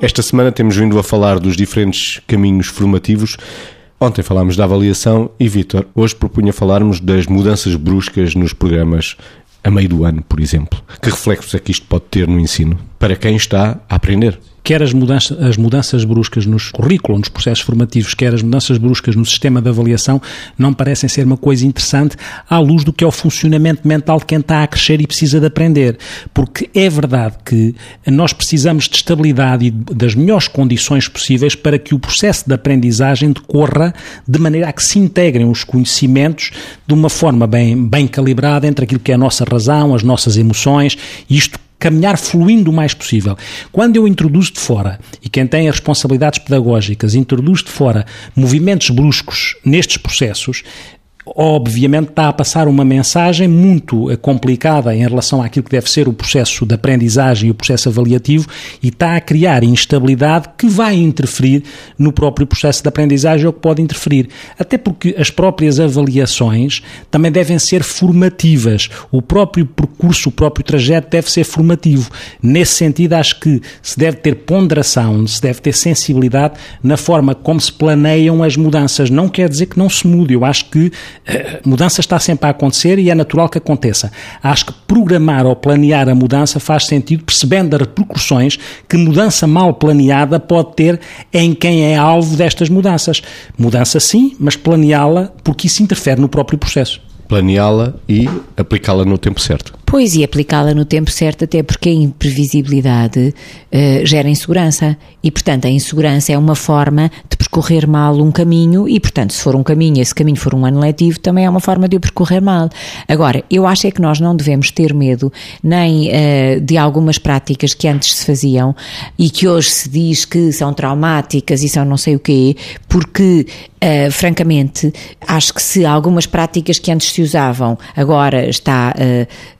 Esta semana temos vindo a falar dos diferentes caminhos formativos. Ontem falámos da avaliação e, Vítor, hoje propunha falarmos das mudanças bruscas nos programas a meio do ano, por exemplo. Que reflexos é que isto pode ter no ensino para quem está a aprender? quer as mudanças, as mudanças bruscas nos currículos, nos processos formativos, quer as mudanças bruscas no sistema de avaliação, não parecem ser uma coisa interessante à luz do que é o funcionamento mental de quem está a crescer e precisa de aprender. Porque é verdade que nós precisamos de estabilidade e das melhores condições possíveis para que o processo de aprendizagem decorra de maneira a que se integrem os conhecimentos de uma forma bem, bem calibrada entre aquilo que é a nossa razão, as nossas emoções, isto caminhar fluindo o mais possível. Quando eu introduzo de fora, e quem tem as responsabilidades pedagógicas introduz de fora movimentos bruscos nestes processos, obviamente está a passar uma mensagem muito eh, complicada em relação àquilo que deve ser o processo de aprendizagem e o processo avaliativo e está a criar instabilidade que vai interferir no próprio processo de aprendizagem ou que pode interferir. Até porque as próprias avaliações também devem ser formativas. O próprio percurso, o próprio trajeto deve ser formativo. Nesse sentido, acho que se deve ter ponderação, se deve ter sensibilidade na forma como se planeiam as mudanças. Não quer dizer que não se mude. Eu acho que mudança está sempre a acontecer e é natural que aconteça. Acho que programar ou planear a mudança faz sentido, percebendo as repercussões que mudança mal planeada pode ter em quem é alvo destas mudanças. Mudança sim, mas planeá-la porque isso interfere no próprio processo. Planeá-la e aplicá-la no tempo certo. Pois, e aplicá-la no tempo certo, até porque a imprevisibilidade uh, gera insegurança. E, portanto, a insegurança é uma forma de percorrer mal um caminho, e, portanto, se for um caminho, esse caminho for um ano letivo, também é uma forma de o percorrer mal. Agora, eu acho é que nós não devemos ter medo nem uh, de algumas práticas que antes se faziam e que hoje se diz que são traumáticas e são não sei o quê, porque, uh, francamente, acho que se algumas práticas que antes se usavam agora está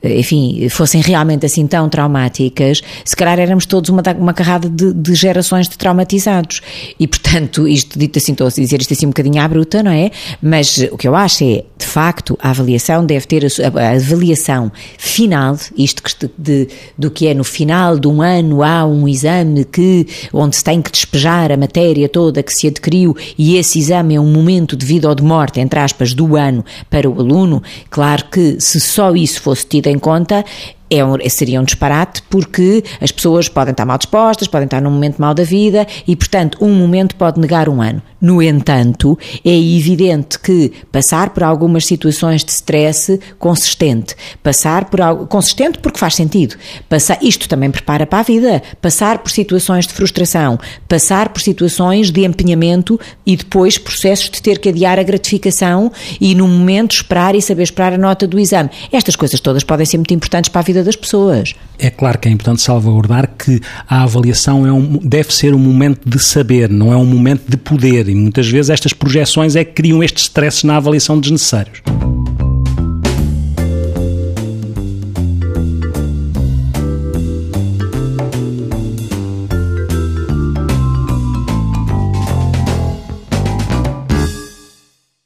enfim, fossem realmente assim tão traumáticas, se calhar éramos todos uma, uma carrada de, de gerações de traumatizados. E, portanto, isto dito assim, estou a dizer isto assim um bocadinho à bruta, não é? Mas o que eu acho é, de facto, a avaliação deve ter a, a avaliação final, isto que, de, do que é no final de um ano, há um exame que, onde se tem que despejar a matéria toda que se adquiriu e esse exame é um momento de vida ou de morte, entre aspas, do ano para o aluno. Claro que se só isso fosse tido em conta, é um, seria um disparate porque as pessoas podem estar mal dispostas, podem estar num momento mal da vida e, portanto, um momento pode negar um ano. No entanto, é evidente que passar por algumas situações de stress consistente, passar por algo consistente porque faz sentido, passar, isto também prepara para a vida, passar por situações de frustração, passar por situações de empenhamento e depois processos de ter que adiar a gratificação e no momento esperar e saber esperar a nota do exame. Estas coisas todas podem ser muito importantes para a vida das pessoas. É claro que é importante salvaguardar que a avaliação é um, deve ser um momento de saber, não é um momento de poder. E muitas vezes estas projeções é que criam estes stresses na avaliação desnecessários.